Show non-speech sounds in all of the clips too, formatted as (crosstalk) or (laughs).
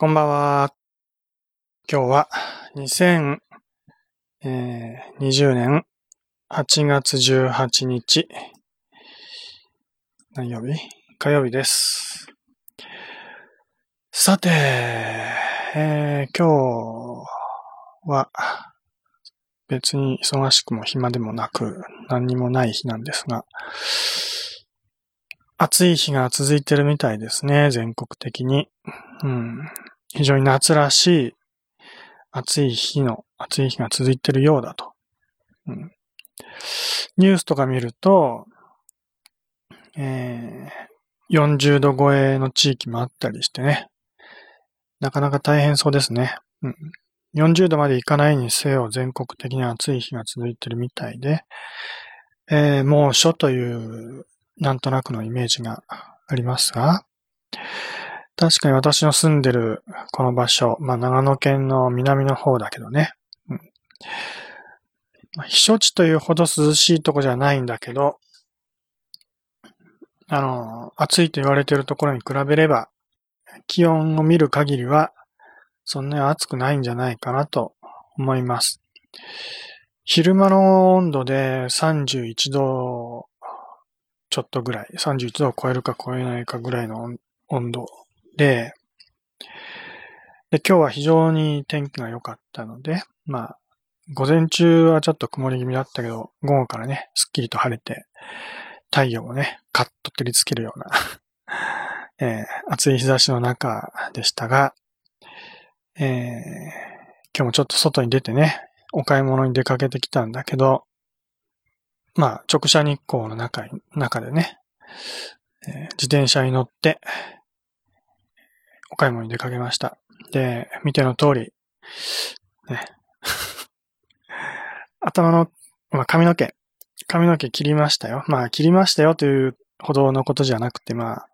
こんばんは。今日は2020年8月18日、何曜日？火曜日です。さて、えー今日は別に忙しくも暇でもなく何にもない日なんですが、暑い日が続いてるみたいですね、全国的に。うん、非常に夏らしい暑い日の、暑い日が続いてるようだと。うん、ニュースとか見ると、えー40度超えの地域もあったりしてね。なかなか大変そうですね。うん、40度までいかないにせよ全国的に暑い日が続いてるみたいで、えー猛暑というなんとなくのイメージがありますが、確かに私の住んでるこの場所、まあ長野県の南の方だけどね、うん。避暑地というほど涼しいとこじゃないんだけど、あの、暑いと言われてるところに比べれば、気温を見る限りは、そんなに暑くないんじゃないかなと思います。昼間の温度で31度ちょっとぐらい、31度を超えるか超えないかぐらいの温度。で、で、今日は非常に天気が良かったので、まあ、午前中はちょっと曇り気味だったけど、午後からね、すっきりと晴れて、太陽をね、カッと照りつけるような、(laughs) えー暑い日差しの中でしたが、えー今日もちょっと外に出てね、お買い物に出かけてきたんだけど、まあ、直射日光の中中でね、えー自転車に乗って、買い物に出かけました。で、見ての通り、ね、(laughs) 頭の、まあ、髪の毛、髪の毛切りましたよ。まあ、切りましたよというほどのことじゃなくて、まあ、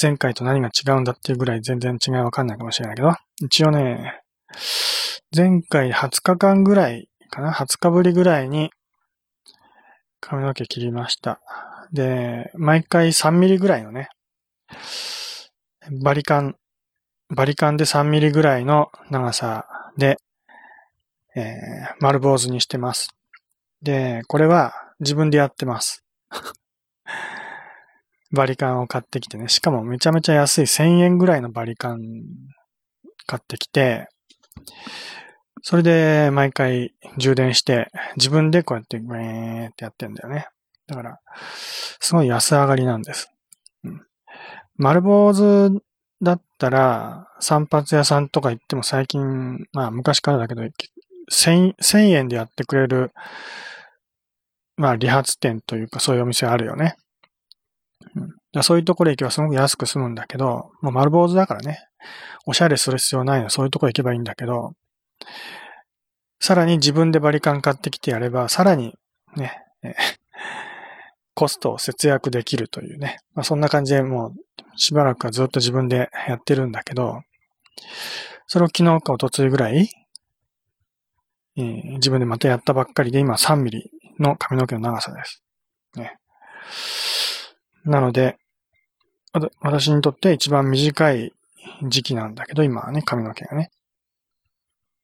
前回と何が違うんだっていうぐらい全然違いわかんないかもしれないけど、一応ね、前回20日間ぐらいかな ?20 日ぶりぐらいに髪の毛切りました。で、毎回3ミリぐらいのね、バリカン、バリカンで3ミリぐらいの長さで、えー丸坊主にしてます。で、これは自分でやってます。(laughs) バリカンを買ってきてね、しかもめちゃめちゃ安い1000円ぐらいのバリカン買ってきて、それで毎回充電して、自分でこうやってグーってやってんだよね。だから、すごい安上がりなんです。うん、丸坊主だったら、散髪屋さんとか行っても最近、まあ昔からだけど、1000, 1000円でやってくれる、まあ理髪店というかそういうお店あるよね。うん、そういうところ行けばすごく安く済むんだけど、もう丸坊主だからね、おしゃれする必要ないの、そういうところ行けばいいんだけど、さらに自分でバリカン買ってきてやれば、さらにね、コストを節約できるというね。まあ、そんな感じでもうしばらくはずっと自分でやってるんだけど、それを昨日か一昨日ぐらい、えー自分でまたやったばっかりで今3ミリの髪の毛の長さです。ね。なので、私にとって一番短い時期なんだけど、今はね、髪の毛がね。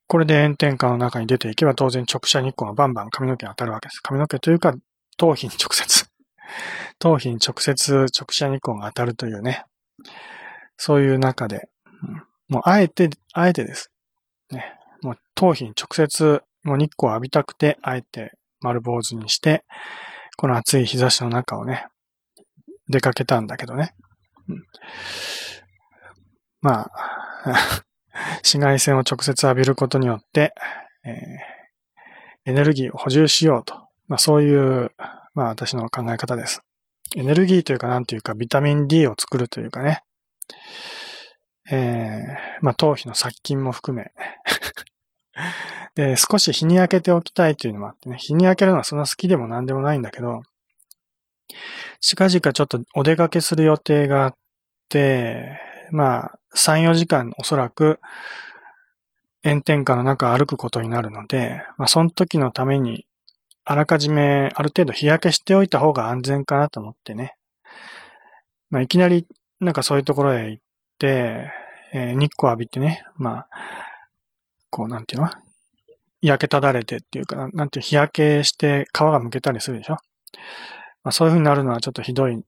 これで炎天下の中に出ていけば当然直射日光がバンバン髪の毛に当たるわけです。髪の毛というか、頭皮に直接、頭皮に直接直射日光が当たるというね。そういう中で、もうあえて、あえてです。ね。もう頭皮に直接、もう日光を浴びたくて、あえて丸坊主にして、この暑い日差しの中をね、出かけたんだけどね。うんまあ、(laughs) 紫外線を直接浴びることによって、えーエネルギーを補充しようと。まあそういう、まあ私の考え方です。エネルギーというかなんというかビタミン D を作るというかね。えーまあ頭皮の殺菌も含め。(laughs) で、少し日に焼けておきたいというのもあってね。日に焼けるのはそんな好きでも何でもないんだけど、近々ちょっとお出かけする予定があって、まあ、3、4時間おそらく炎天下の中歩くことになるので、まあ、その時のために、あらかじめある程度日焼けしておいた方が安全かなと思ってね。まあ、いきなりなんかそういうところへ行って、えー、日光浴びてね、まあ、こう、なんていうの？焼けただれてっていうか、なんていう、日焼けして皮がむけたりするでしょ？まあ、そういう風になるのはちょっとひどいっ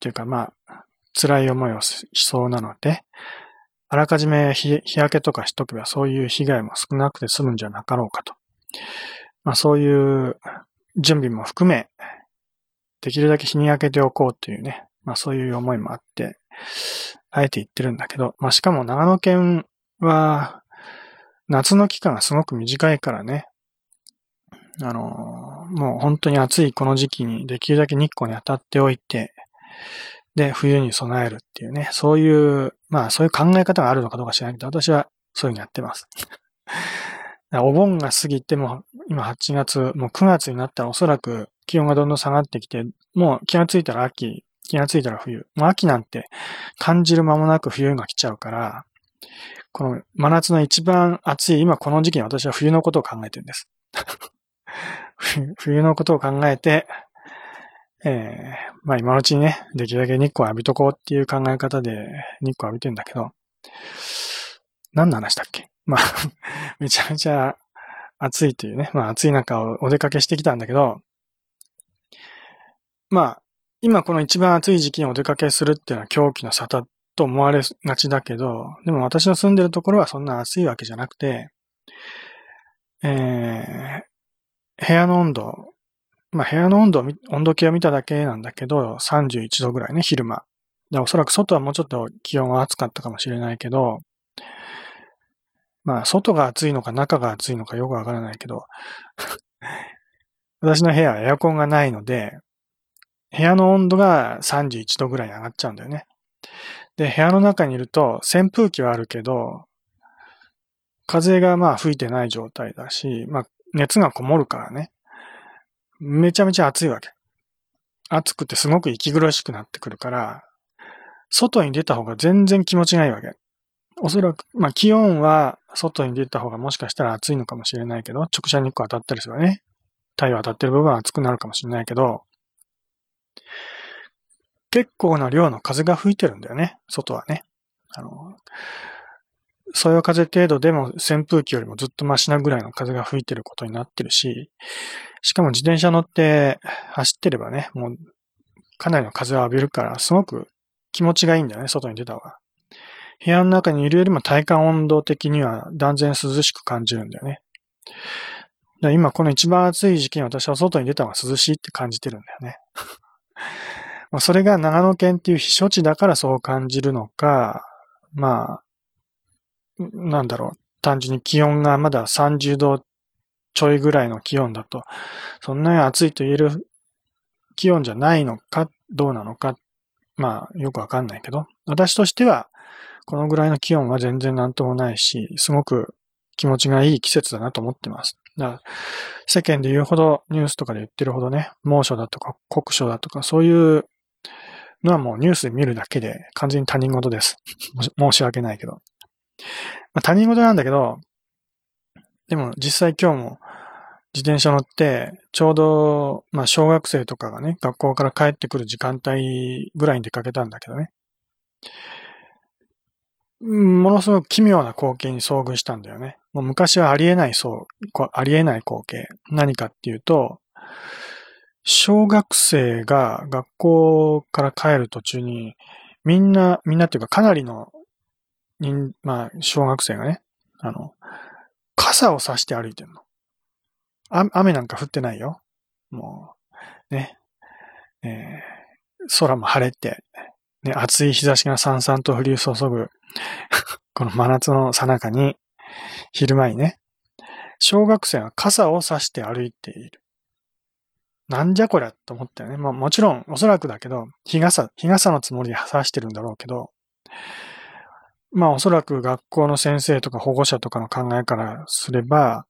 ていうか、まあ、辛い思いをしそうなので、あらかじめ日焼けとかしとけばそういう被害も少なくて済むんじゃなかろうかと。まあそういう準備も含め、できるだけ日に焼けておこうというね、まあそういう思いもあって、あえて言ってるんだけど、まあしかも長野県は、夏の期間がすごく短いからね、あの、もう本当に暑いこの時期にできるだけ日光に当たっておいて、で、冬に備えるっていうね、そういう、まあそういう考え方があるのかどうか知らないけど、私はそういうふうにやってます。お盆が過ぎても、今8月、もう9月になったらおそらく気温がどんどん下がってきて、もう気がついたら秋、気がついたら冬。もう秋なんて感じる間もなく冬が来ちゃうから、この真夏の一番暑い今この時期に私は冬のことを考えてるんです。(laughs) 冬のことを考えて、えー、まあ今のうちにね、できるだけ日光浴びとこうっていう考え方で日光浴びてるんだけど、何の話だっけ？まあ (laughs) めちゃめちゃ暑いというね、まあ暑い中をお出かけしてきたんだけど、まあ、今この一番暑い時期にお出かけするっていうのは狂気の沙汰と思われがちだけど、でも私の住んでるところはそんな暑いわけじゃなくて、えー、部屋の温度、まあ部屋の温度、温度計を見ただけなんだけど、31度ぐらいね、昼間。でおそらく外はもうちょっと気温は暑かったかもしれないけど、まあ外が暑いのか中が暑いのかよくわからないけど、(laughs) 私の部屋はエアコンがないので、部屋の温度が31度ぐらい上がっちゃうんだよね。で、部屋の中にいると扇風機はあるけど、風がまあ吹いてない状態だし、まあ熱がこもるからね。めちゃめちゃ暑いわけ。暑くてすごく息苦しくなってくるから、外に出た方が全然気持ちがいいわけ。おそらく、まあ気温は外に出た方がもしかしたら暑いのかもしれないけど、直射日光当たったりすればね、太陽当たってる部分は暑くなるかもしれないけど、結構な量の風が吹いてるんだよね、外はね。あの、そよ風程度でも扇風機よりもずっとマシなぐらいの風が吹いてることになってるし、しかも自転車乗って走ってればね、もうかなりの風を浴びるから、すごく気持ちがいいんだよね、外に出た方が。部屋の中にいるよりも体感温度的には断然涼しく感じるんだよね。今この一番暑い時期に私は外に出た方が涼しいって感じてるんだよね。(laughs) ま、それが長野県っていう避暑地だからそう感じるのか、まあ、なんだろう、単純に気温がまだ30度ちょいぐらいの気温だと、そんなに暑いと言える気温じゃないのか、どうなのか、まあ、よくわかんないけど、私としては、このぐらいの気温は全然なんともないし、すごく気持ちがいい季節だなと思ってます。だから世間で言うほど、ニュースとかで言ってるほどね、猛暑だとか酷暑だとか、そういうのはもうニュースで見るだけで完全に他人事です。(laughs) 申し訳ないけど。まあ、他人事なんだけど、でも実際今日も自転車乗って、ちょうど、まあ小学生とかがね、学校から帰ってくる時間帯ぐらいに出かけたんだけどね。ものすごく奇妙な光景に遭遇したんだよね。もう昔はありえないそう、ありえない光景。何かっていうと、小学生が学校から帰る途中に、みんな、みんなっていうかかなりの、まあ、小学生がね、あの、傘を差して歩いてんの。雨なんか降ってないよ。もう、ね。えー、空も晴れて、ね、暑い日差しがさんさんと降り注ぐ、(laughs) この真夏のさなかに、昼間にね、小学生が傘を差して歩いている。なんじゃこりゃと思ったよね。まあもちろん、おそらくだけど、日傘、日傘のつもりで刺してるんだろうけど、まあおそらく学校の先生とか保護者とかの考えからすれば、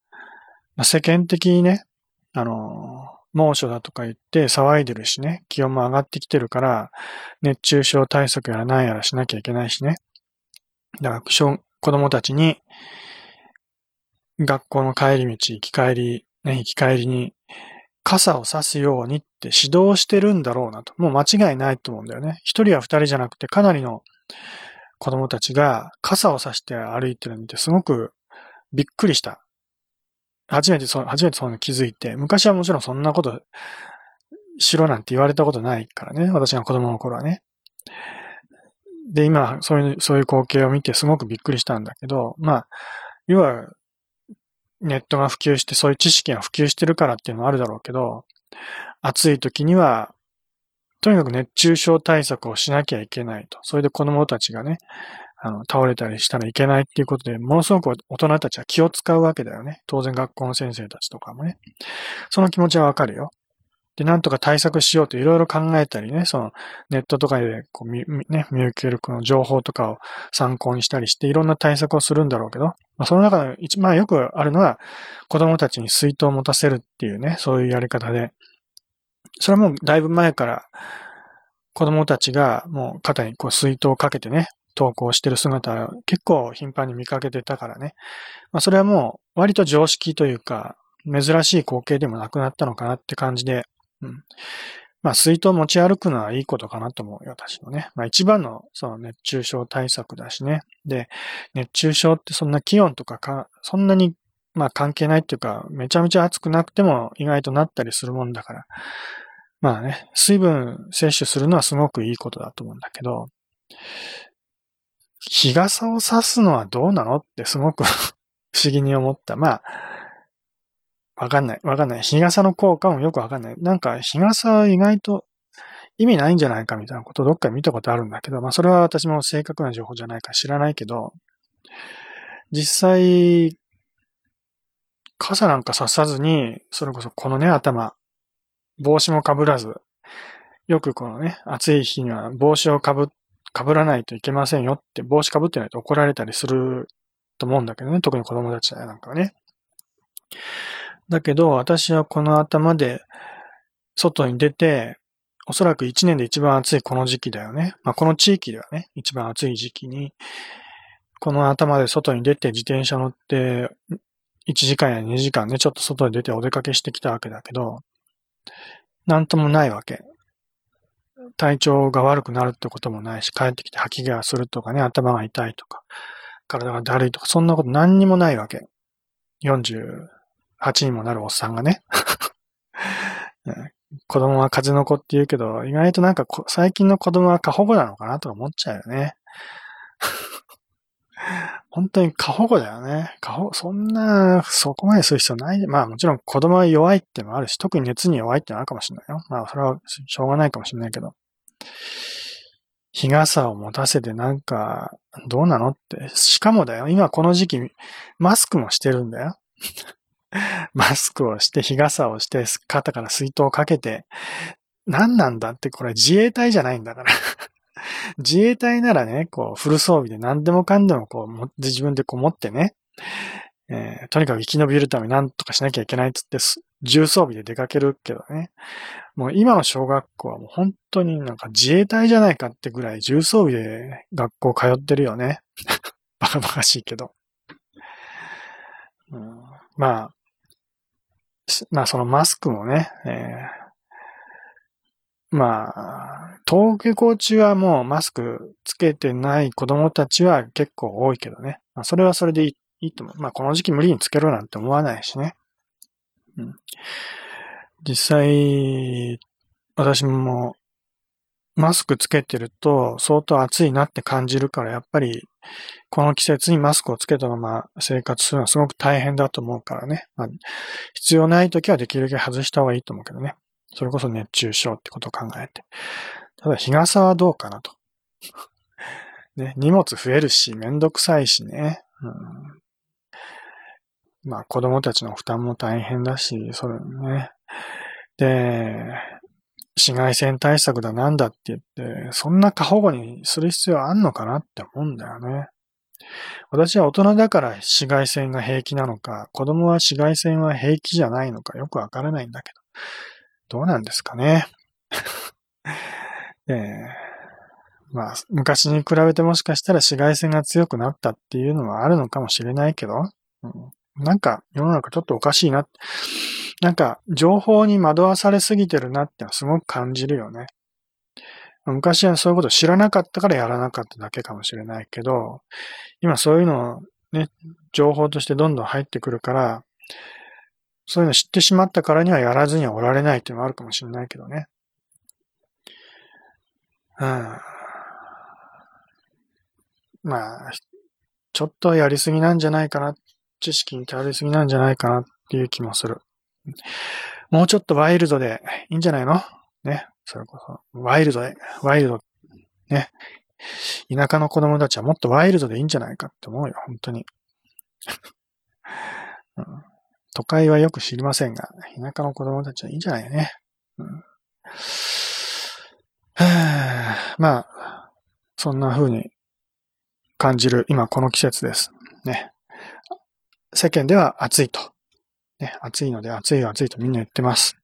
まあ、世間的にね、あの、猛暑だとか言って騒いでるしね、気温も上がってきてるから、熱中症対策やら何やらしなきゃいけないしね。だから、子供たちに、学校の帰り道、行き帰り、ね、行き帰りに、傘を差すようにって指導してるんだろうなと。もう間違いないと思うんだよね。一人や二人じゃなくてかなりの子供たちが傘を差して歩いてるのってすごくびっくりした。初めてそう、初めてそういうの気づいて、昔はもちろんそんなことしろなんて言われたことないからね、私が子供の頃はね。で、今、そういう、そういう光景を見てすごくびっくりしたんだけど、まあ、要は、ネットが普及して、そういう知識が普及してるからっていうのもあるだろうけど、暑い時には、とにかく熱中症対策をしなきゃいけないと。それで子供たちがね、あの、倒れたりしたらいけないっていうことで、ものすごく大人たちは気を使うわけだよね。当然学校の先生たちとかもね。その気持ちはわかるよ。で、なんとか対策しようといろいろ考えたりね、そのネットとかでこう見、ね、見受けるこの情報とかを参考にしたりしていろんな対策をするんだろうけど、まあ、その中で一番よくあるのは子供たちに水筒を持たせるっていうね、そういうやり方で、それはもうだいぶ前から子供たちがもう肩にこう水筒をかけてね、投稿してる姿結構頻繁に見かけてたからね。まあそれはもう割と常識というか珍しい光景でもなくなったのかなって感じで、うん。まあ、水筒持ち歩くのはいいことかなと思うよ、私のね。まあ、一番の、その熱中症対策だしね。で、熱中症ってそんな気温とかか、そんなに、まあ、関係ないっていうか、めちゃめちゃ暑くなくても意外となったりするもんだから。まあね、水分摂取するのはすごくいいことだと思うんだけど、日傘を差すのはどうなのってすごく (laughs) 不思議に思った。まあ、わかんない。わかんない。日傘の効果もよくわかんない。なんか、日傘意外と意味ないんじゃないかみたいなことどっか見たことあるんだけど、まあそれは私も正確な情報じゃないか知らないけど、実際、傘なんかささずに、それこそこのね、頭、帽子もかぶらず、よくこのね、暑い日には帽子をかぶ、かかぶらないといけませんよって、帽子かぶってないと怒られたりすると思うんだけどね、特に子供たちなんかはね。だけど、私はこの頭で外に出て、おそらく一年で一番暑いこの時期だよね。まあ、この地域ではね、一番暑い時期に、この頭で外に出て自転車乗って、1時間や2時間ね、ちょっと外に出てお出かけしてきたわけだけど、なんともないわけ。体調が悪くなるってこともないし、帰ってきて吐き気がするとかね、頭が痛いとか、体がだるいとか、そんなこと何にもないわけ。48にもなるおっさんが (laughs) ね。子供は風の子って言うけど、意外となんか最近の子供は過保護なのかなとか思っちゃうよね。(laughs) 本当に過保護だよね。過保、そんな、そこまでする必要ない。まあもちろん子供は弱いってもあるし、特に熱に弱いってのあるかもしれないよ。まあそれはしょうがないかもしれないけど。日傘を持たせてなんか、どうなのって。しかもだよ、今この時期、マスクもしてるんだよ。(laughs) マスクをして、日傘をして、肩から水筒をかけて、何なんだってこれ自衛隊じゃないんだから (laughs) 自衛隊ならね、こう、フル装備で何でもかんでもこう、自分でこう持ってね、えー、とにかく生き延びるために何とかしなきゃいけないっつって、重装備で出かけるけどね。もう今の小学校はもう本当になんか自衛隊じゃないかってぐらい重装備で学校通ってるよね。(laughs) バカバカしいけど。うん、まあ、まあそのマスクもね、えー、まあ、登下校中はもうマスクつけてない子供たちは結構多いけどね。まあそれはそれでいいいいと思う。まあこの時期無理につけろなんて思わないしね。実際、私もマスクつけてると相当暑いなって感じるから、やっぱりこの季節にマスクをつけたまま生活するのはすごく大変だと思うからね。まあ、必要ない時はできるだけ外した方がいいと思うけどね。それこそ熱中症ってことを考えて。ただ日傘はどうかなと。ね、荷物増えるし、めんどくさいしね。うん、まあ子供たちの負担も大変だし、それね。で、紫外線対策だなんだって言って、そんな過保護にする必要あんのかなって思うんだよね。私は大人だから紫外線が平気なのか、子供は紫外線は平気じゃないのかよくわからないんだけど、どうなんですかね。(laughs) えー、まあ、昔に比べてもしかしたら紫外線が強くなったっていうのはあるのかもしれないけど、うん、なんか世の中ちょっとおかしいな。なんか、情報に惑わされすぎてるなってすごく感じるよね。昔はそういうこと知らなかったからやらなかっただけかもしれないけど、今そういうのね、情報としてどんどん入ってくるから、そういうの知ってしまったからにはやらずにはおられないっていうのもあるかもしれないけどね。うん。まあ、ちょっとやりすぎなんじゃないかなっ。知識に頼りすぎなんじゃないかなっていう気もする。もうちょっとワイルドでいいんじゃないの？ね。それこそ。ワイルドで、ワイルド。ね。田舎の子供たちはもっとワイルドでいいんじゃないかって思うよ、本当に。(laughs) うん、都会はよく知りませんが、田舎の子供たちはいいんじゃないね。うん、(sighs) まあ、そんな風に感じる今この季節です。ね。世間では暑いと。ね、暑いので暑い暑いとみんな言ってます。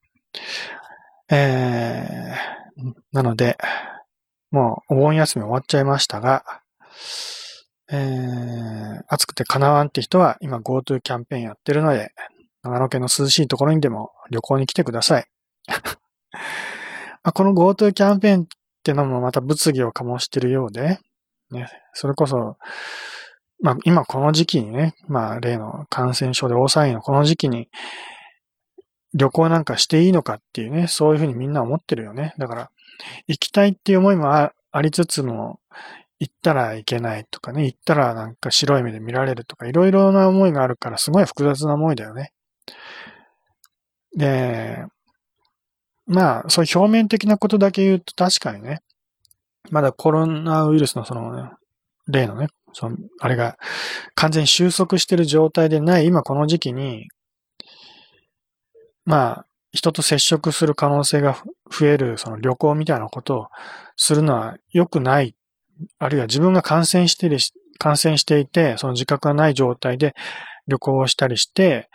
えー、なので、もうお盆休み終わっちゃいましたが、えー、暑くて叶わんって人は今 GoTo キャンペーンやってるので、長野県の涼しいところにでも旅行に来てください。(laughs) あ、この GoTo キャンペーンってのもまた物議を醸してるようで、ね、それこそ、まあ今この時期にね、まあ例の感染症で大騒ぎのこの時期に旅行なんかしていいのかっていうね、そういうふうにみんな思ってるよね。だから行きたいっていう思いもありつつも、行ったらいけないとかね、行ったらなんか白い目で見られるとか、いろいろな思いがあるから、すごい複雑な思いだよね。で、まあ、そういう表面的なことだけ言うと確かにね、まだコロナウイルスのその、ね、例のね、その、あれが完全に収束してる状態でない今この時期に、まあ、人と接触する可能性が増える、その旅行みたいなことをするのは良くない。あるいは自分が感染してる、感染していて、その自覚がない状態で旅行をしたりして、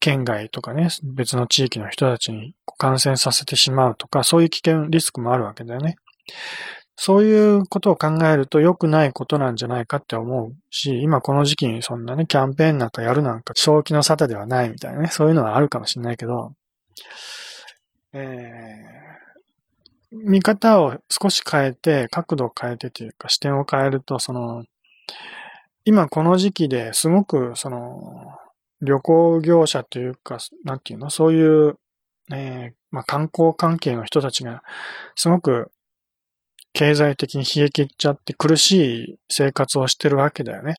県外とかね、別の地域の人たちに感染させてしまうとか、そういう危険、リスクもあるわけだよね。そういうことを考えると良くないことなんじゃないかって思うし、今この時期にそんなね、キャンペーンなんかやるなんか正気の沙汰ではないみたいなね、そういうのはあるかもしれないけど、えー、見方を少し変えて、角度を変えてというか視点を変えると、その、今この時期ですごく、その、旅行業者というか、なんていうの、そういう、えー、まあ、観光関係の人たちが、すごく経済的に冷え切っちゃって苦しい生活をしてるわけだよね。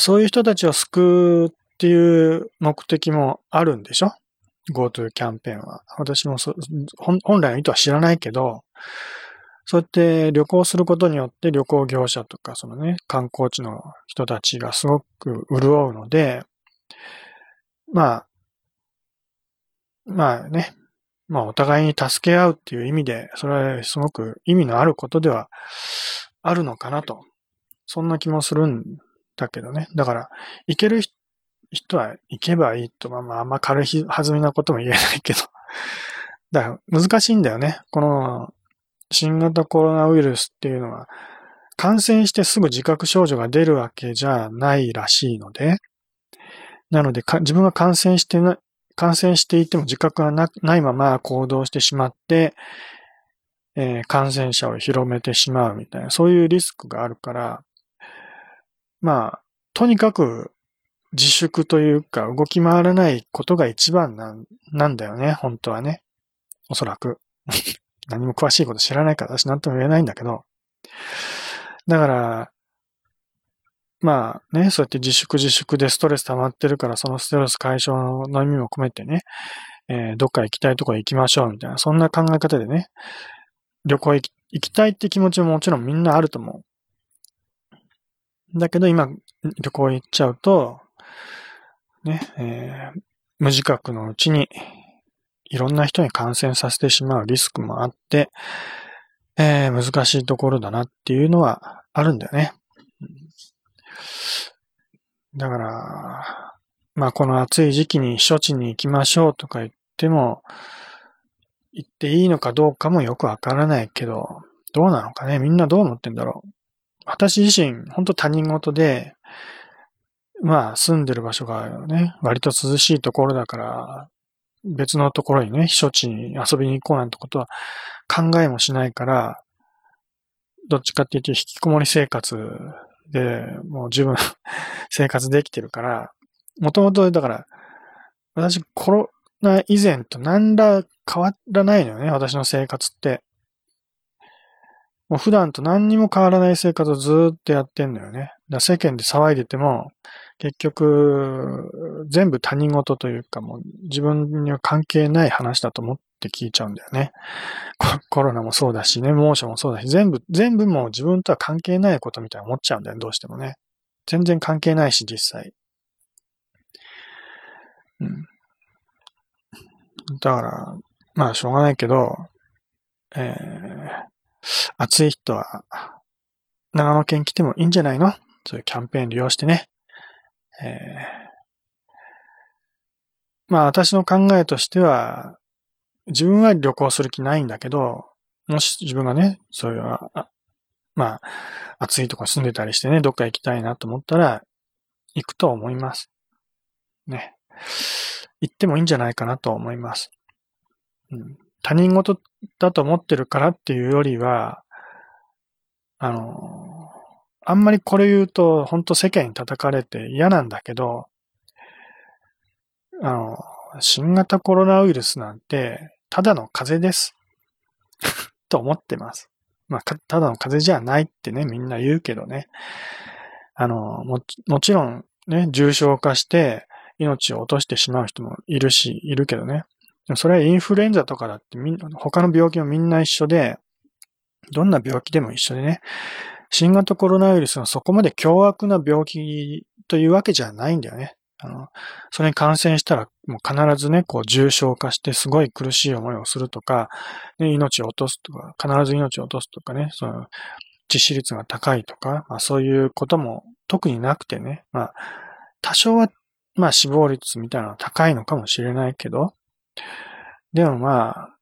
そういう人たちを救うっていう目的もあるんでしょ ?GoTo キャンペーンは。私もそ本来の意図は知らないけど、そうやって旅行することによって旅行業者とかそのね、観光地の人たちがすごく潤うので、まあ、まあね、まあお互いに助け合うっていう意味で、それはすごく意味のあることではあるのかなと。そんな気もするんだけどね。だから、行ける人は行けばいいと、まあまあ、あんま軽い弾みなことも言えないけど。(laughs) だから難しいんだよね。この新型コロナウイルスっていうのは、感染してすぐ自覚症状が出るわけじゃないらしいので、なので自分が感染してな、感染していても自覚がないまま行動してしまって、えー、感染者を広めてしまうみたいな、そういうリスクがあるから、まあ、とにかく自粛というか動き回らないことが一番なんなんだよね、本当はね。おそらく。(laughs) 何も詳しいこと知らないから私なんとも言えないんだけど。だから、まあね、そうやって自粛自粛でストレス溜まってるから、そのストレス解消の意味も込めてね、えー、どっか行きたいとこ行きましょうみたいな、そんな考え方でね、旅行行き行きたいって気持ちももちろんみんなあると思う。だけど今、旅行行っちゃうと、ね、えー、無自覚のうちに、いろんな人に感染させてしまうリスクもあって、えー、難しいところだなっていうのはあるんだよね。だから、まあこの暑い時期に処置に行きましょうとか言っても、行っていいのかどうかもよくわからないけど、どうなのかね？みんなどう思ってんだろう？私自身、本当他人事で、まあ住んでる場所がね、割と涼しいところだから、別のところにね、避暑地に遊びに行こうなんてことは考えもしないから、どっちかっていうと引きこもり生活でもう十分 (laughs) 生活できてるから、もともとだから、私コロナ以前と何ら変わらないのよね、私の生活って。もう普段と何にも変わらない生活をずっとやってんのよね。だ世間で騒いでても、結局、全部他人事というかもう自分には関係ない話だと思って聞いちゃうんだよね。コロナもそうだしね、猛暑もそうだし、全部、全部もう自分とは関係ないことみたいに思っちゃうんだよ、どうしてもね。全然関係ないし、実際。うん。だから、まあ、しょうがないけど、えー、暑い人は、長野県来てもいいんじゃないの？そういうキャンペーン利用してね。えー、まあ私の考えとしては、自分は旅行する気ないんだけど、もし自分がね、そういう、まあ、暑いとこ住んでたりしてね、どっか行きたいなと思ったら、行くと思います。ね。行ってもいいんじゃないかなと思います。うん、他人事だと思ってるからっていうよりは、あの、あんまりこれ言うと、本当世間に叩かれて嫌なんだけど、あの、新型コロナウイルスなんて、ただの風邪です。(laughs) と思ってます。まあ、ただの風邪じゃないってね、みんな言うけどね。あの、も、もちろんね、重症化して命を落としてしまう人もいるし、いるけどね。それはインフルエンザとかだってみんな、他の病気もみんな一緒で、どんな病気でも一緒でね、新型コロナウイルスはそこまで凶悪な病気というわけじゃないんだよね。あの、それに感染したらもう必ずね、こう重症化してすごい苦しい思いをするとか、ね、命を落とすとか、必ず命を落とすとかね、その致死率が高いとか、まあそういうことも特になくてね、まあ多少はまあ死亡率みたいなのは高いのかもしれないけど、でもまあ、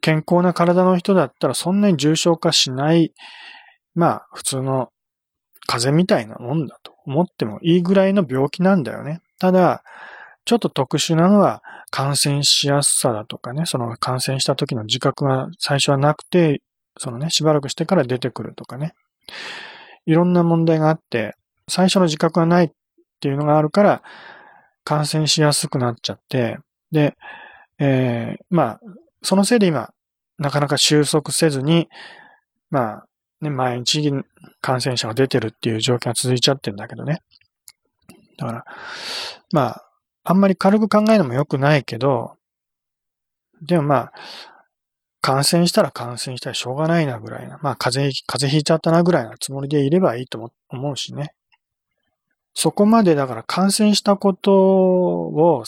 健康な体の人だったらそんなに重症化しない、まあ普通の風邪みたいなもんだと思ってもいいぐらいの病気なんだよね。ただ、ちょっと特殊なのは感染しやすさだとかね、その感染した時の自覚が最初はなくて、そのね、しばらくしてから出てくるとかね。いろんな問題があって、最初の自覚がないっていうのがあるから、感染しやすくなっちゃって、で、えー、まあ、そのせいで今、なかなか収束せずに、まあ、ね、毎日感染者が出てるっていう状況が続いちゃってるんだけどね。だから、まあ、あんまり軽く考えるのも良くないけど、でもまあ、感染したら感染したらしょうがないなぐらいな。まあ、風邪、風邪ひいちゃったなぐらいなつもりでいればいいと思うしね。そこまでだから感染したことを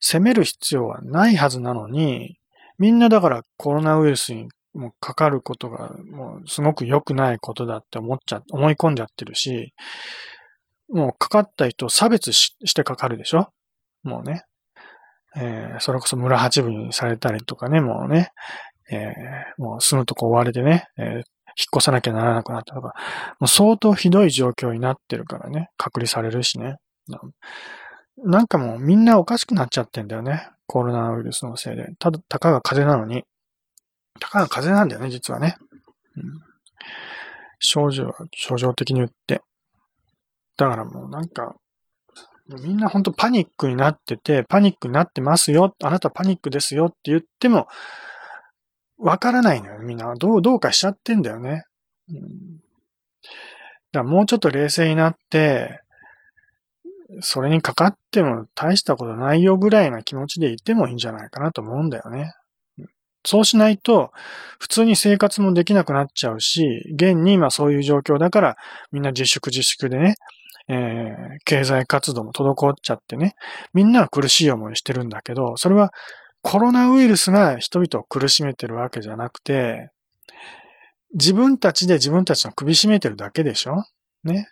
責める必要はないはずなのに、みんなだからコロナウイルスにもうかかることがもうすごく良くないことだって思っちゃ、思い込んじゃってるし、もうかかった人を差別してかかるでしょ？もうね。えー、それこそ村八分にされたりとかね、もうね、えー、もう住むとこ追われてね、えー、引っ越さなきゃならなくなったとか、もう相当ひどい状況になってるからね、隔離されるしね。なんかもうみんなおかしくなっちゃってんだよね。コロナウイルスのせいで。ただ、たかが風邪なのに。たかが風邪なんだよね、実はね。うん、症状は症状的に言って。だからもうなんか、みんなほんとパニックになってて、パニックになってますよ、あなたパニックですよって言っても、わからないのよ、みんな。どう、どうかしちゃってんだよね。うん、だからもうちょっと冷静になって、それにかかっても大したことないよぐらいな気持ちでいてもいいんじゃないかなと思うんだよね。そうしないと、普通に生活もできなくなっちゃうし、現に今そういう状況だから、みんな自粛自粛でね、えー、経済活動も滞っちゃってね、みんなは苦しい思いしてるんだけど、それはコロナウイルスが人々を苦しめてるわけじゃなくて、自分たちで自分たちの首絞めてるだけでしょ？ね。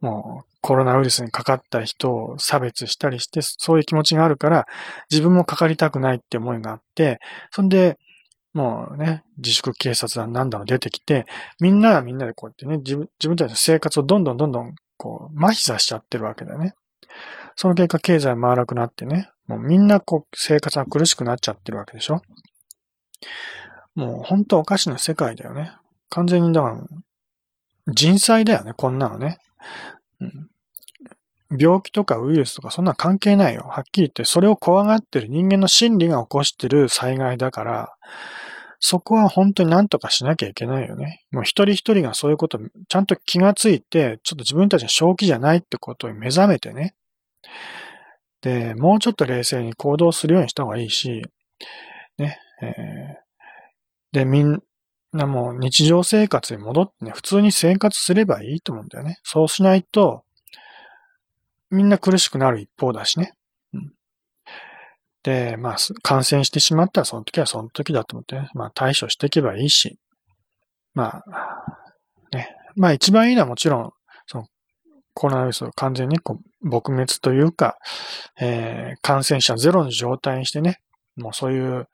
もうコロナウイルスにかかった人を差別したりして、そういう気持ちがあるから、自分もかかりたくないって思いがあって、そんで、もうね、自粛警察団なんだの出てきて、みんなはみんなでこうやってね、自分自分たちの生活をどんどんどんどんこう、麻痺させちゃってるわけだよね。その結果経済回らなくなってね、もうみんなこう生活が苦しくなっちゃってるわけでしょもう本当おかしな世界だよね。完全にだから、人災だよね、こんなのね。うん、病気とかウイルスとかそんな関係ないよ。はっきり言って、それを怖がってる人間の心理が起こしてる災害だから、そこは本当に何とかしなきゃいけないよね。もう一人一人がそういうことちゃんと気がついて、ちょっと自分たちは正気じゃないってことに目覚めてね。で、もうちょっと冷静に行動するようにした方がいいし、ね、えー、で、みんなもう日常生活に戻ってね、普通に生活すればいいと思うんだよね。そうしないと、みんな苦しくなる一方だしね。で、まあ、感染してしまったらその時はその時だと思って、ね、まあ対処していけばいいし、まあ、ね。まあ一番いいのはもちろん、そのコロナウイルスを完全にこう撲滅というか、えー、感染者ゼロの状態にしてね、もうそういう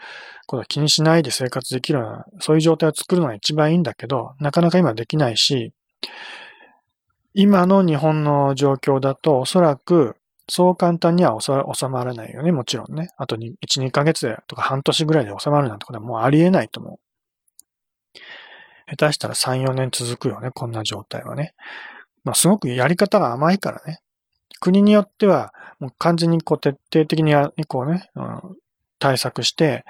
ことは気にしないで生活できるような、そういう状態を作るのが一番いいんだけど、なかなか今できないし、今の日本の状況だとおそらくそう簡単には収まらないよね、もちろんね。あと1、2ヶ月とか半年ぐらいで収まるなんてことはもうありえないと思う。下手したら3、4年続くよね、こんな状態はね。まあすごくやり方が甘いからね。国によっては、もう完全にこう徹底的にこうね、うん、対策して、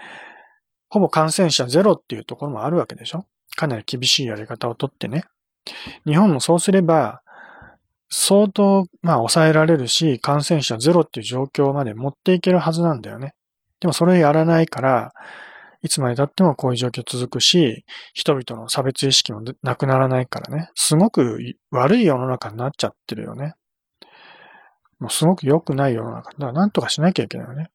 ほぼ感染者ゼロっていうところもあるわけでしょ？かなり厳しいやり方をとってね。日本もそうすれば、相当、まあ、抑えられるし、感染者ゼロっていう状況まで持っていけるはずなんだよね。でもそれやらないから、いつまで経ってもこういう状況続くし、人々の差別意識もなくならないからね。すごく悪い世の中になっちゃってるよね。もうすごく良くない世の中。だからなんとかしなきゃいけないよね。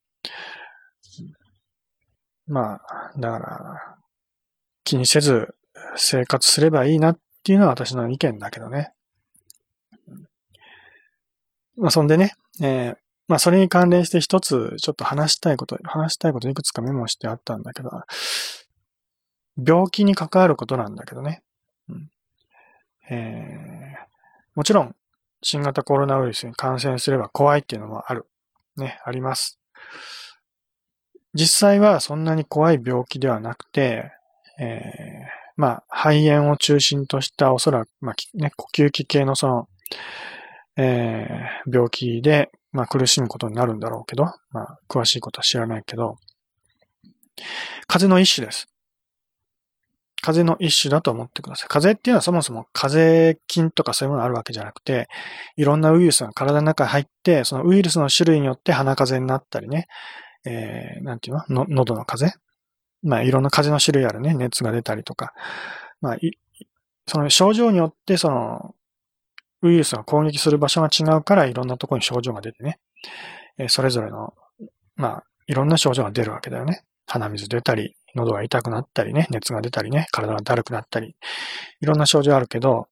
まあ、だから、気にせず生活すればいいなっていうのは私の意見だけどね。まあ、そんでね、えー、まあ、それに関連して一つちょっと話したいこと、話したいこといくつかメモしてあったんだけど、病気に関わることなんだけどね。うんえー、もちろん、新型コロナウイルスに感染すれば怖いっていうのもある。ね、あります。実際はそんなに怖い病気ではなくて、えー、まあ、肺炎を中心としたおそらく、まあ、ね、呼吸器系のその、えー、病気で、まあ、苦しむことになるんだろうけど、まあ、詳しいことは知らないけど、風邪の一種です。風邪の一種だと思ってください。風邪っていうのはそもそも風邪菌とかそういうものがあるわけじゃなくて、いろんなウイルスが体の中に入って、そのウイルスの種類によって鼻風邪になったりね、えー、なんていうの？喉の風？邪まあ、いろんな風邪の種類あるね、熱が出たりとか、まあ、その症状によってそのウイルスが攻撃する場所が違うから、いろんなところに症状が出てね、えそれぞれの、まあ、いろんな症状が出るわけだよね。鼻水出たり、喉が痛くなったりね、熱が出たりね、体がだるくなったり、いろんな症状あるけど、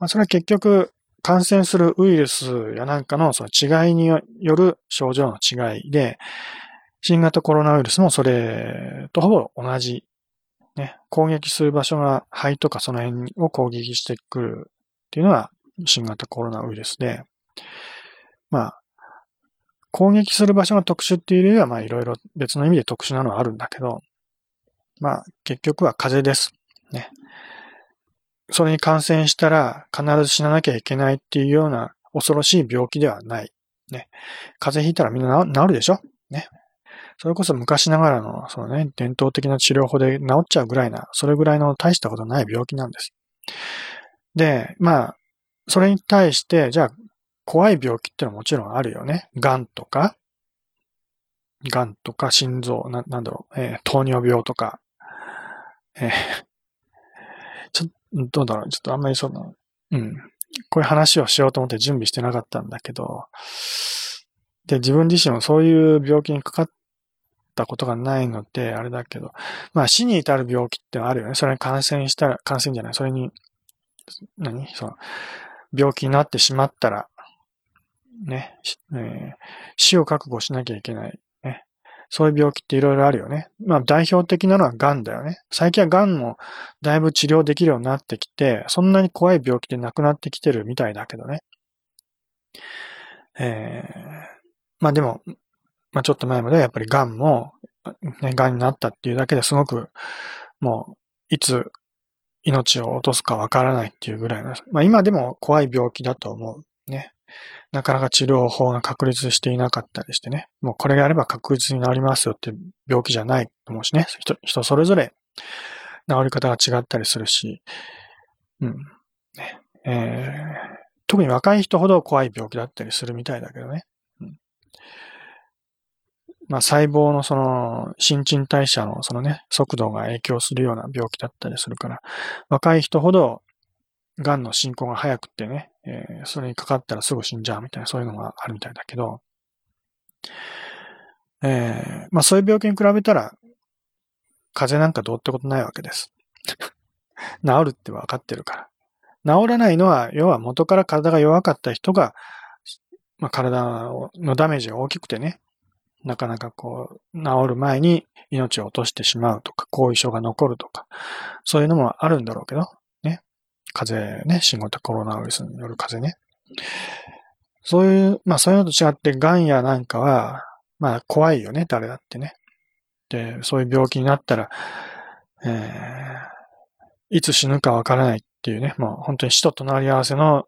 まあ、それは結局、感染するウイルスやなんかのその違いによる症状の違いで、新型コロナウイルスもそれとほぼ同じ、ね、攻撃する場所が肺とかその辺を攻撃してくるっていうのは新型コロナウイルスで、まあ、攻撃する場所が特殊っていうよりは、まあいろいろ別の意味で特殊なのはあるんだけど、まあ結局は風邪です。ね。それに感染したら必ず死ななきゃいけないっていうような恐ろしい病気ではない。ね。風邪ひいたらみんな治るでしょ？ね。それこそ昔ながらの、そのね、伝統的な治療法で治っちゃうぐらいな、それぐらいの大したことない病気なんです。で、まあ、それに対して、じゃあ、怖い病気ってのはもちろんあるよね。癌とか、癌とか心臓、な、なんだろう、えー、糖尿病とか、えー、ちょ、どうだろう、ちょっとあんまりその、うん、こういう話をしようと思って準備してなかったんだけど、で、自分自身もそういう病気にかかったことがないので、あれだけど、まあ死に至る病気ってあるよね。それに感染したら、感染じゃない、それに、何？その、病気になってしまったら、ね、えー、死を覚悟しなきゃいけない。ね。そういう病気っていろいろあるよね。まあ代表的なのは癌だよね。最近は癌もだいぶ治療できるようになってきて、そんなに怖い病気で亡くなってきてるみたいだけどね。えー、まあでも、まあちょっと前まではやっぱり癌も、ね、癌になったっていうだけですごく、もう、いつ命を落とすかわからないっていうぐらいの、まあ今でも怖い病気だと思う。ね。なかなか治療法が確立していなかったりしてね。もうこれがあれば確実になりますよって病気じゃないと思うしね。人、人それぞれ治り方が違ったりするし。うん。ね。えー、特に若い人ほど怖い病気だったりするみたいだけどね。まあ細胞のその新陳代謝のそのね、速度が影響するような病気だったりするから、若い人ほど癌の進行が早くってね、えー、それにかかったらすぐ死んじゃうみたいな、そういうのがあるみたいだけど、えー、まあそういう病気に比べたら、風邪なんかどうってことないわけです。(laughs) 治るって分かってるから。治らないのは、要は元から体が弱かった人が、まあ、体のダメージが大きくてね、なかなかこう、治る前に命を落としてしまうとか、後遺症が残るとか、そういうのもあるんだろうけど、ね風邪ね、新型コロナウイルスによる風邪ね。そういう、まあそういうのと違って、癌やなんかは、まあ怖いよね、誰だってね。で、そういう病気になったら、えー、いつ死ぬかわからないっていうね、もう本当に死と隣り合わせの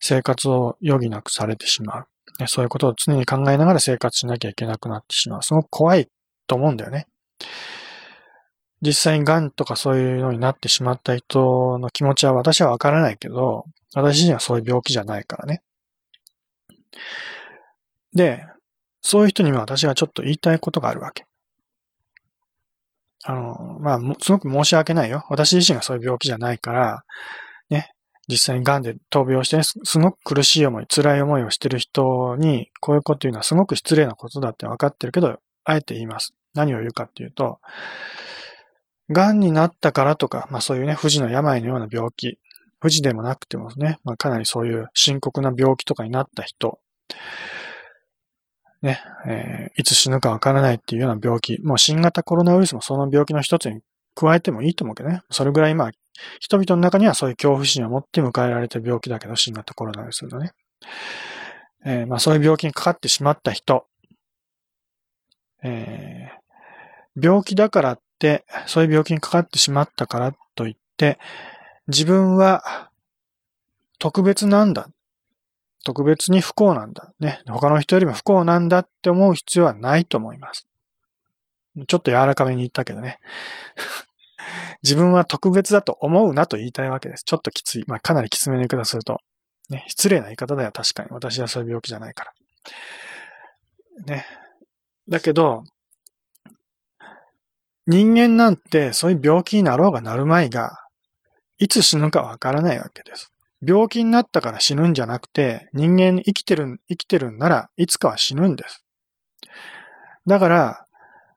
生活を余儀なくされてしまう。そういうことを常に考えながら生活しなきゃいけなくなってしまう。すごく怖いと思うんだよね。実際に癌とかそういうのになってしまった人の気持ちは私はわからないけど、私自身はそういう病気じゃないからね。で、そういう人には私はちょっと言いたいことがあるわけ。あの、まあ、すごく申し訳ないよ。私自身がそういう病気じゃないから、実際に癌で闘病して、すごく苦しい思い、辛い思いをしてる人に、こういうこと言うのはすごく失礼なことだって分かってるけど、あえて言います。何を言うかっていうと、癌になったからとか、まあそういうね、不治の病のような病気、不治でもなくてもね、まあかなりそういう深刻な病気とかになった人、ね、えー、いつ死ぬかわからないっていうような病気、もう新型コロナウイルスもその病気の一つに加えてもいいと思うけどね。それぐらいまあ、人々の中にはそういう恐怖心を持って迎えられて病気だけど、新型コロナウイルスのね。えー、まあそういう病気にかかってしまった人、えー、病気だからって、そういう病気にかかってしまったからといって、自分は特別なんだ。特別に不幸なんだ。ね。他の人よりも不幸なんだって思う必要はないと思います。ちょっと柔らかめに言ったけどね。自分は特別だと思うなと言いたいわけです。ちょっときつい。まあ、かなりきつめの言い方すると。ね。失礼な言い方だよ、確かに。私はそういう病気じゃないから。ね。だけど、人間なんてそういう病気になろうがなるまいが、いつ死ぬかわからないわけです。病気になったから死ぬんじゃなくて、人間生きてる、生きてるんならいつかは死ぬんです。だから、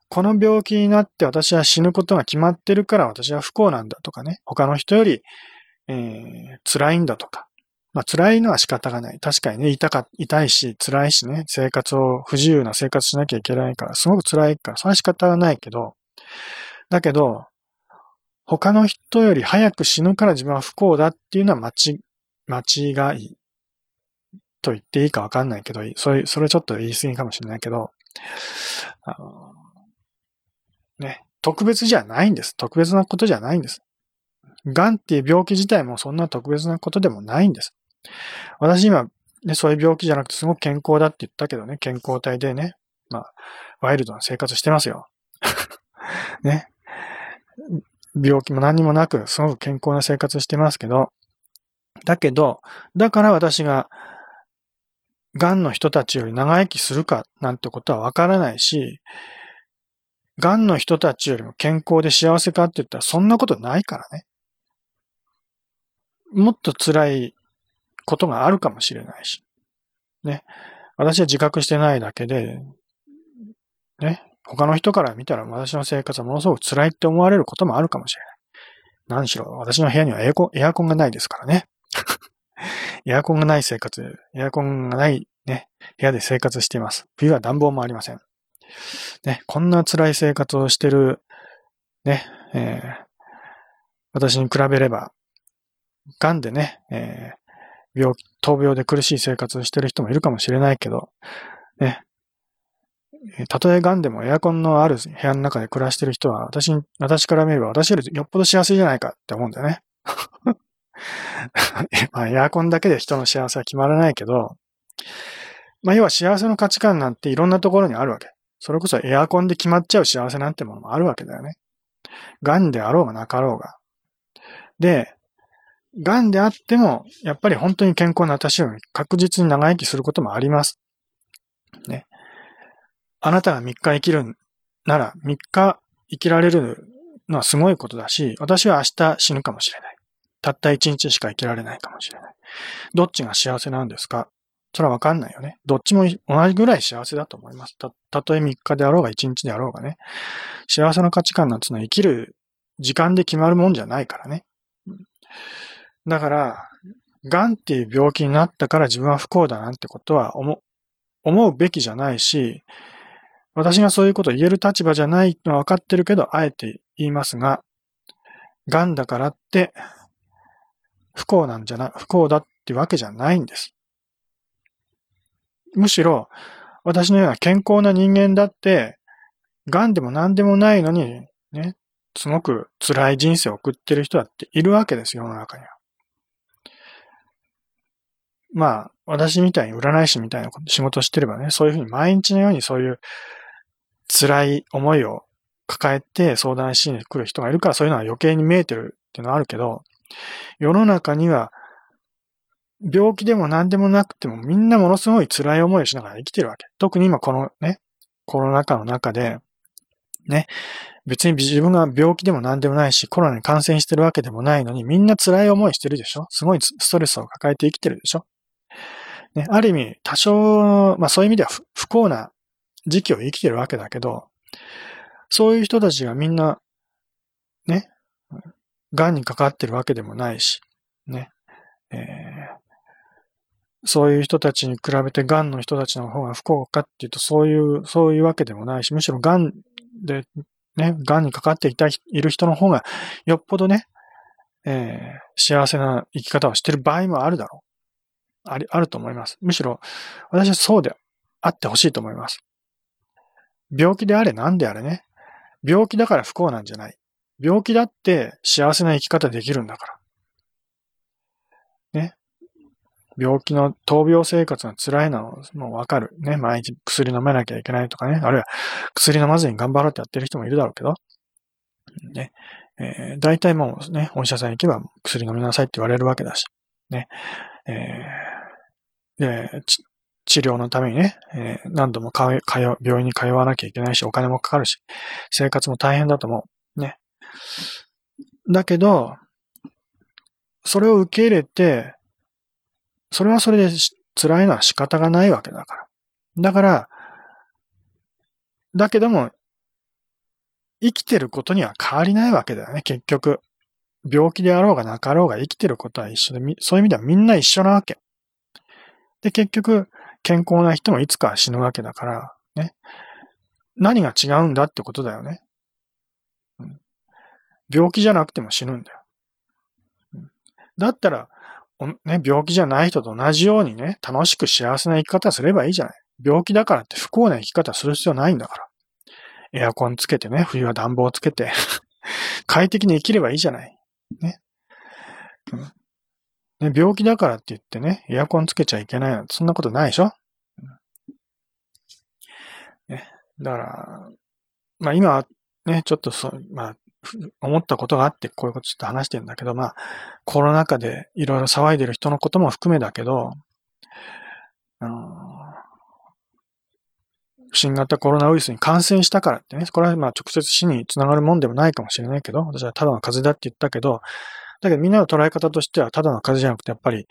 この病気になって私は死ぬことが決まってるから私は不幸なんだとかね、他の人より、えー、辛いんだとか。まあ辛いのは仕方がない。確かにね、痛か、痛いし、辛いしね、生活を、不自由な生活しなきゃいけないから、すごく辛いから、それは仕方がないけど、だけど、他の人より早く死ぬから自分は不幸だっていうのは間違、間違いと言っていいかわかんないけど、それ、それちょっと言い過ぎかもしれないけど、あの、ね、特別じゃないんです。特別なことじゃないんです。癌っていう病気自体もそんな特別なことでもないんです。私今、ね、そういう病気じゃなくてすごく健康だって言ったけどね、健康体でね、まあ、ワイルドな生活してますよ。(laughs) ね。病気も何もなく、すごく健康な生活してますけど、だけど、だから私が、癌の人たちより長生きするかなんてことはわからないし、癌の人たちよりも健康で幸せかって言ったらそんなことないからね。もっと辛いことがあるかもしれないし。ね。私は自覚してないだけで、ね。他の人から見たら私の生活はものすごく辛いって思われることもあるかもしれない。何しろ、私の部屋にはエアコン、エアコンがないですからね。(laughs) エアコンがない生活、エアコンがないね、部屋で生活しています。冬は暖房もありません。ね、こんな辛い生活をしてる、ね、えー、私に比べれば、癌でね、えー、病、闘病で苦しい生活をしてる人もいるかもしれないけど、ね、たとえ癌でもエアコンのある部屋の中で暮らしてる人は、私に、私から見れば私よりよっぽど幸せじゃないかって思うんだよね。(laughs) まあ、エアコンだけで人の幸せは決まらないけど、まあ、要は幸せの価値観なんていろんなところにあるわけ。それこそエアコンで決まっちゃう幸せなんてものもあるわけだよね。癌であろうがなかろうが。で、癌であっても、やっぱり本当に健康な私より確実に長生きすることもあります。ね。あなたが3日生きるなら、3日生きられるのはすごいことだし、私は明日死ぬかもしれない。たった1日しか生きられないかもしれない。どっちが幸せなんですか？それはわかんないよね。どっちも同じぐらい幸せだと思います。た、たとえ3日であろうが1日であろうがね。幸せの価値観なんてのは生きる時間で決まるもんじゃないからね。だから、癌っていう病気になったから自分は不幸だなんてことは思、思うべきじゃないし、私がそういうことを言える立場じゃないのは分かってるけど、あえて言いますが、癌だからって不幸なんじゃな、不幸だってわけじゃないんです。むしろ、私のような健康な人間だって、癌でも何でもないのに、ね、すごく辛い人生を送ってる人だっているわけです、世の中には。まあ、私みたいに占い師みたいな仕事してればね、そういうふうに毎日のようにそういう辛い思いを抱えて相談しに来る人がいるからそういうのは余計に見えてるっていうのはあるけど、世の中には病気でも何でもなくてもみんなものすごい辛い思いをしながら生きてるわけ。特に今このね、コロナ禍の中で、ね、別に自分が病気でも何でもないし、コロナに感染してるわけでもないのに、みんな辛い思いしてるでしょ？すごいストレスを抱えて生きてるでしょ？ね、ある意味、多少、まあそういう意味では不幸な時期を生きてるわけだけど、そういう人たちがみんな、ね、癌にかかってるわけでもないし、ね、えー、そういう人たちに比べて癌の人たちの方が不幸かっていうと、そういう、そういうわけでもないし、むしろ癌で、ね、癌にかかっていた、いる人の方が、よっぽどね、えー、幸せな生き方をしてる場合もあるだろう。あり、あると思います。むしろ、私はそうであってほしいと思います。病気であれ何であれね。病気だから不幸なんじゃない。病気だって幸せな生き方できるんだから。ね。病気の闘病生活が辛いのもうわかる。ね。毎日薬飲めなきゃいけないとかね。あるいは薬飲まずに頑張ろうってやってる人もいるだろうけど。ね。えー、大体もうね、お医者さん行けば薬飲みなさいって言われるわけだし。ね。えー、で、治療のためにね、えー、何度も通病院に通わなきゃいけないし、お金もかかるし、生活も大変だと思う。ね。だけど、それを受け入れて、それはそれで辛いのは仕方がないわけだから。だから、だけども、生きてることには変わりないわけだよね、結局。病気であろうがなかろうが生きてることは一緒で、そういう意味ではみんな一緒なわけ。で、結局、健康な人もいつかは死ぬわけだから、ね。何が違うんだってことだよね。うん、病気じゃなくても死ぬんだよ。うん、だったら、ね、病気じゃない人と同じようにね、楽しく幸せな生き方すればいいじゃない。病気だからって不幸な生き方する必要ないんだから。エアコンつけてね、冬は暖房つけて (laughs) 快適に生きればいいじゃない。ね。うん、ね、病気だからって言ってね、エアコンつけちゃいけないなんてそんなことないでしょ、ね、だから、まあ今ね、ちょっとそう、まあ、思ったことがあってこういうことちょっと話してるんだけど、まあ、コロナ禍でいろいろ騒いでる人のことも含めだけど、あの新型コロナウイルスに感染したからってね、これはまあ直接死につながるもんでもないかもしれないけど、私はただの風邪だって言ったけど、だけどみんなの捉え方としてはただの風邪じゃなくてやっぱり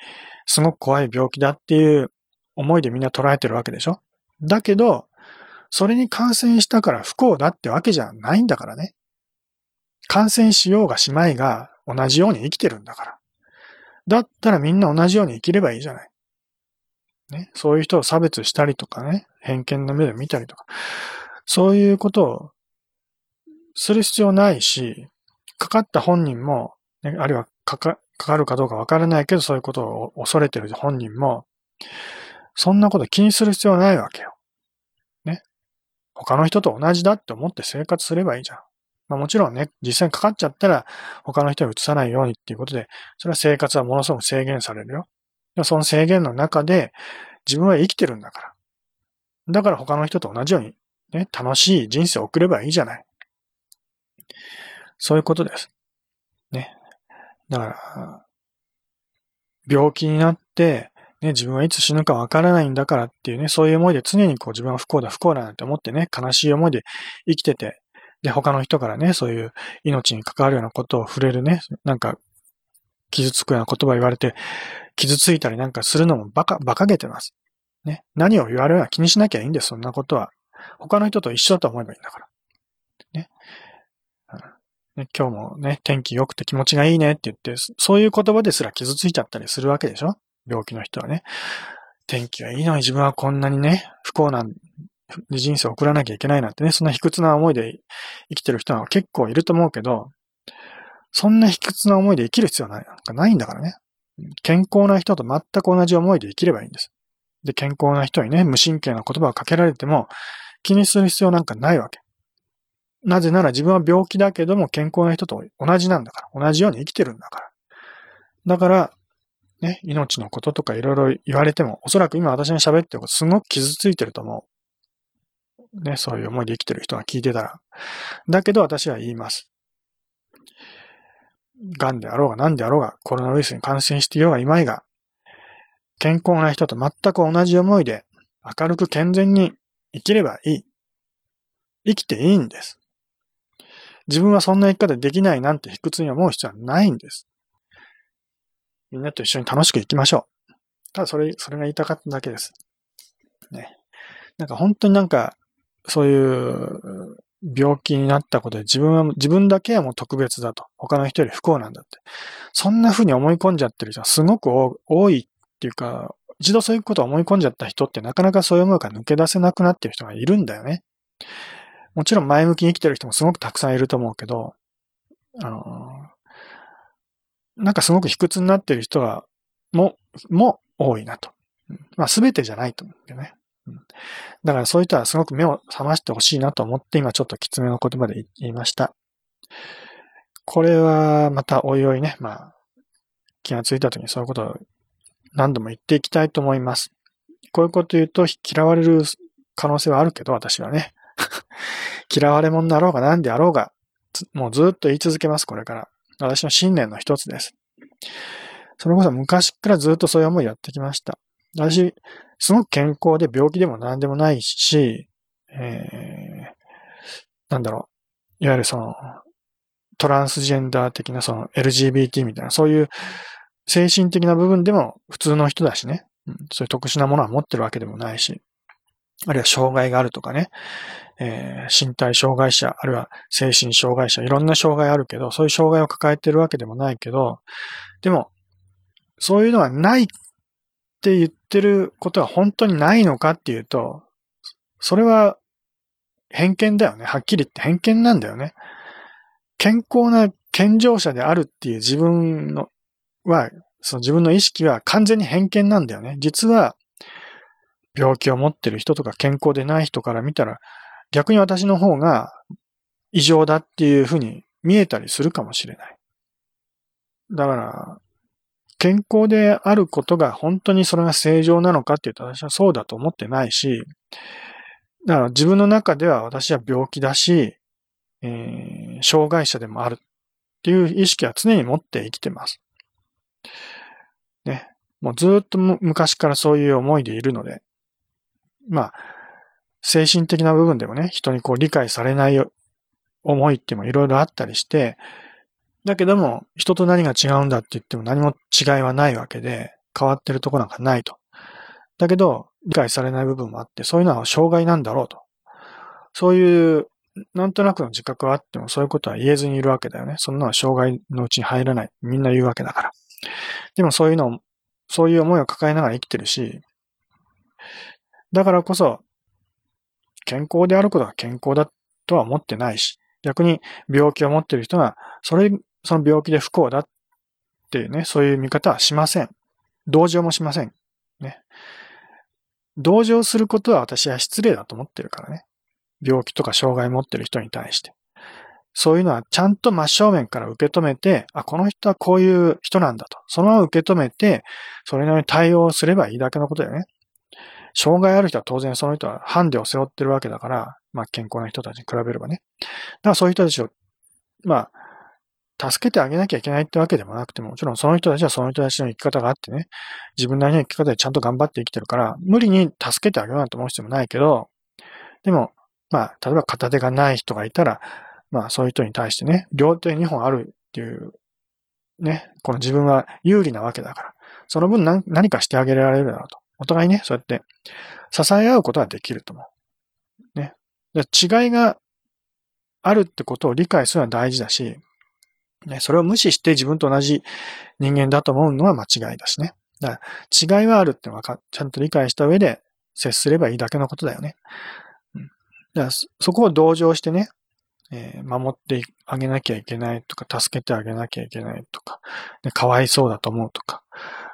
すごく怖い病気だっていう思いでみんな捉えてるわけでしょだけど、それに感染したから不幸だってわけじゃないんだからね。感染しようがしまいが同じように生きてるんだから。だったらみんな同じように生きればいいじゃない。ね。そういう人を差別したりとかね、偏見の目で見たりとか、そういうことをする必要ないし、かかった本人も、ね、あるいはかか、かかるかどうかわからないけど、そういうことを恐れてる本人も、そんなこと気にする必要はないわけよ。ね。他の人と同じだって思って生活すればいいじゃん。まあもちろんね、実際にかかっちゃったら他の人に移さないようにっていうことで、それは生活はものすごく制限されるよ。その制限の中で自分は生きてるんだから。だから他の人と同じようにね、楽しい人生を送ればいいじゃない。そういうことです。ね。だから、病気になって、ね、自分はいつ死ぬかわからないんだからっていうね、そういう思いで常にこう自分は不幸だ不幸だなんて思ってね、悲しい思いで生きてて、で、他の人からね、そういう命に関わるようなことを触れるね、なんか、傷つくような言葉言われて、傷ついたりなんかするのもバカ、馬鹿げてます。ね。何を言われるのは気にしなきゃいいんです、そんなことは。他の人と一緒だと思えばいいんだから。ね。ね今日もね、天気良くて気持ちがいいねって言って、そういう言葉ですら傷ついちゃったりするわけでしょ？病気の人はね。天気がいいのに自分はこんなにね、不幸な人生を送らなきゃいけないなんてね、そんな卑屈な思いで生きてる人は結構いると思うけど、そんな卑屈な思いで生きる必要はないなんかないんだからね。健康な人と全く同じ思いで生きればいいんです。で、健康な人にね、無神経な言葉をかけられても気にする必要なんかないわけ。なぜなら自分は病気だけども健康な人と同じなんだから。同じように生きてるんだから。だから、ね、命のこととかいろいろ言われても、おそらく今私が喋ってることすごく傷ついてると思う。ね、そういう思いで生きてる人が聞いてたら。だけど私は言います。癌であろうが何であろうが、コロナウイルスに感染していようがいまいが、健康な人と全く同じ思いで、明るく健全に生きればいい。生きていいんです。自分はそんな生き方できないなんて卑屈に思う必要はないんです。みんなと一緒に楽しく生きましょう。ただそれ、それが言いたかっただけです。ね。なんか本当になんか、そういう病気になったことで自分は、自分だけはもう特別だと。他の人より不幸なんだって。そんな風に思い込んじゃってる人はすごく多いっていうか、一度そういうことを思い込んじゃった人ってなかなかそういう思いから抜け出せなくなってる人がいるんだよね。もちろん前向きに生きてる人もすごくたくさんいると思うけど、あの、なんかすごく卑屈になってる人が、も、も多いなと。まあ全てじゃないと思うんだよね。だからそういったらすごく目を覚ましてほしいなと思って今ちょっときつめの言葉で言いました。これはまたおいおいね、まあ気がついた時にそういうことを何度も言っていきたいと思います。こういうこと言うと嫌われる可能性はあるけど私はね。(laughs) 嫌われ者だろうが何であろうが、もうずっと言い続けます、これから。私の信念の一つです。それこそ昔からずっとそういう思いやってきました。私、すごく健康で病気でも何でもないし、えー、なんだろう。いわゆるその、トランスジェンダー的なその LGBT みたいな、そういう精神的な部分でも普通の人だしね。うん、そういう特殊なものは持ってるわけでもないし。あるいは障害があるとかね。えー、身体障害者、あるいは精神障害者、いろんな障害あるけど、そういう障害を抱えてるわけでもないけど、でも、そういうのはないって言ってることは本当にないのかっていうと、それは偏見だよね。はっきり言って偏見なんだよね。健康な健常者であるっていう自分のは、その自分の意識は完全に偏見なんだよね。実は、病気を持ってる人とか健康でない人から見たら、逆に私の方が異常だっていうふうに見えたりするかもしれない。だから、健康であることが本当にそれが正常なのかっていうと私はそうだと思ってないし、だから自分の中では私は病気だし、えー、障害者でもあるっていう意識は常に持って生きてます。ね。もうずっと昔からそういう思いでいるので、まあ、精神的な部分でもね、人にこう理解されない思いってもいろいろあったりして、だけども、人と何が違うんだって言っても何も違いはないわけで、変わってるとこなんかないと。だけど、理解されない部分もあって、そういうのは障害なんだろうと。そういう、なんとなくの自覚はあっても、そういうことは言えずにいるわけだよね。そんなのは障害のうちに入らない。みんな言うわけだから。でもそういうの、そういう思いを抱えながら生きてるし、だからこそ、健康であることが健康だとは思ってないし、逆に病気を持ってる人が、それその病気で不幸だっていうね、そういう見方はしません。同情もしません。ね。同情することは私は失礼だと思ってるからね。病気とか障害持ってる人に対して。そういうのはちゃんと真正面から受け止めて、あ、この人はこういう人なんだと。そのまま受け止めて、それなりに対応すればいいだけのことだよね。障害ある人は当然その人はハンデを背負ってるわけだから、まあ健康な人たちに比べればね。だからそういう人たちを、まあ、助けてあげなきゃいけないってわけでもなくても、もちろんその人たちはその人たちの生き方があってね、自分なりの生き方でちゃんと頑張って生きてるから、無理に助けてあげようなんて思う必要もないけど、でも、まあ、例えば片手がない人がいたら、まあそういう人に対してね、両手2本あるっていう、ね、この自分は有利なわけだから、その分何何かしてあげられるだろうと。お互いね、そうやって支え合うことができると思う。ね。違いがあるってことを理解するのは大事だし、ね、それを無視して自分と同じ人間だと思うのは間違いだしね。だから違いはあるってのはちゃんと理解した上で接すればいいだけのことだよね。うん、だからそこを同情してね、えー、守ってあげなきゃいけないとか、助けてあげなきゃいけないとか、ね、かわいそうだと思うとか、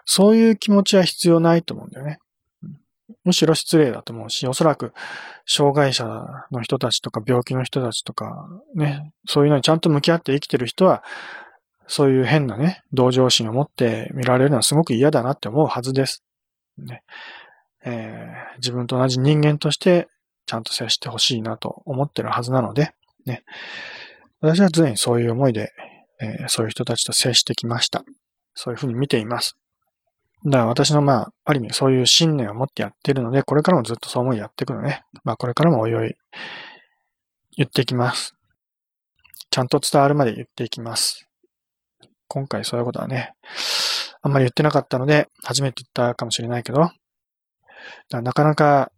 そういう気持ちは必要ないと思うんだよね。むしろ失礼だと思うし、おそらく、障害者の人たちとか病気の人たちとか、ね、そういうのにちゃんと向き合って生きてる人は、そういう変なね、同情心を持って見られるのはすごく嫌だなって思うはずです。ねえー、自分と同じ人間としてちゃんと接してほしいなと思ってるはずなので、ね。私は常にそういう思いで、えー、そういう人たちと接してきました。そういうふうに見ています。だから私のまあ、ある意味そういう信念を持ってやってるので、これからもずっとそう思いやっていくのね。まあこれからもおいおい言っていきます。ちゃんと伝わるまで言っていきます。今回そういうことはね、あんまり言ってなかったので、初めて言ったかもしれないけど、なかなか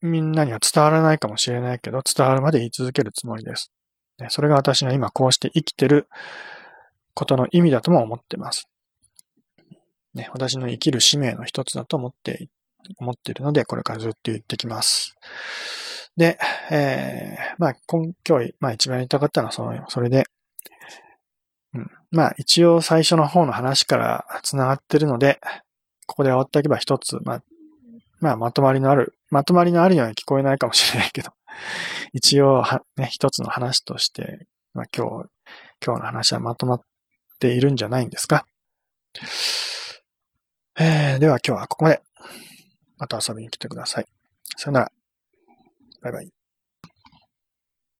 みんなには伝わらないかもしれないけど、伝わるまで言い続けるつもりです。それが私が今こうして生きてることの意味だとも思ってます。ね、私の生きる使命の一つだと思って、思っているので、これからずっと言ってきます。で、えー、まあ、今日、まあ一番言いたかったのはその、それで、うん、まあ一応最初の方の話から繋がってるので、ここで終わっておけば一つ、まあ、まあまとまりのあるまとまりのあるように聞こえないかもしれないけど、(laughs) 一応は、ね、一つの話として、まあ、今日、今日の話はまとまっているんじゃないんですか。えー、では今日はここまで。また遊びに来てください。さよなら。バイバイ。